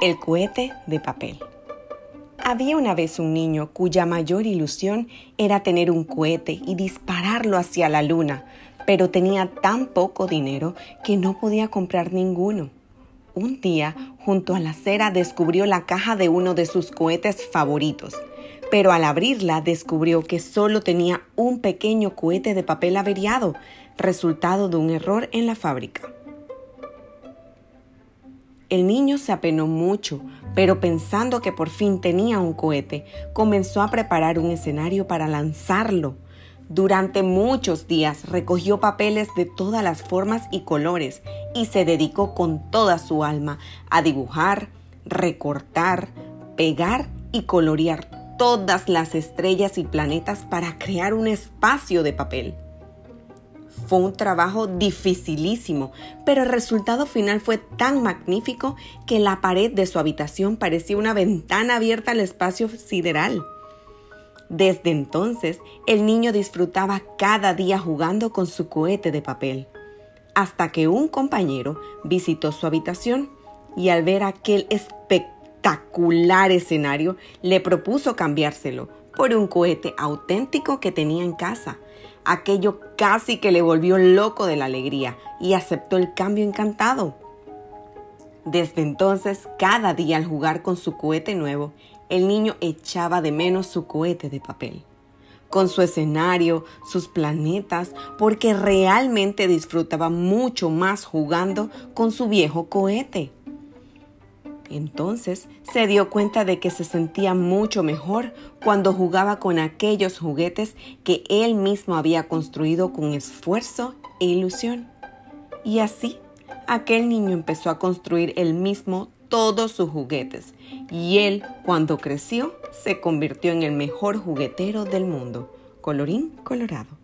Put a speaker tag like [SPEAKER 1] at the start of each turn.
[SPEAKER 1] El cohete de papel. Había una vez un niño cuya mayor ilusión era tener un cohete y dispararlo hacia la luna, pero tenía tan poco dinero que no podía comprar ninguno. Un día, junto a la acera, descubrió la caja de uno de sus cohetes favoritos, pero al abrirla descubrió que solo tenía un pequeño cohete de papel averiado, resultado de un error en la fábrica. El niño se apenó mucho, pero pensando que por fin tenía un cohete, comenzó a preparar un escenario para lanzarlo. Durante muchos días recogió papeles de todas las formas y colores y se dedicó con toda su alma a dibujar, recortar, pegar y colorear todas las estrellas y planetas para crear un espacio de papel. Fue un trabajo dificilísimo, pero el resultado final fue tan magnífico que la pared de su habitación parecía una ventana abierta al espacio sideral. Desde entonces, el niño disfrutaba cada día jugando con su cohete de papel, hasta que un compañero visitó su habitación y al ver aquel espectacular escenario le propuso cambiárselo por un cohete auténtico que tenía en casa Aquello casi que le volvió loco de la alegría y aceptó el cambio encantado. Desde entonces, cada día al jugar con su cohete nuevo, el niño echaba de menos su cohete de papel, con su escenario, sus planetas, porque realmente disfrutaba mucho más jugando con su viejo cohete. Entonces se dio cuenta de que se sentía mucho mejor cuando jugaba con aquellos juguetes que él mismo había construido con esfuerzo e ilusión. Y así, aquel niño empezó a construir él mismo todos sus juguetes y él, cuando creció, se convirtió en el mejor juguetero del mundo. Colorín colorado.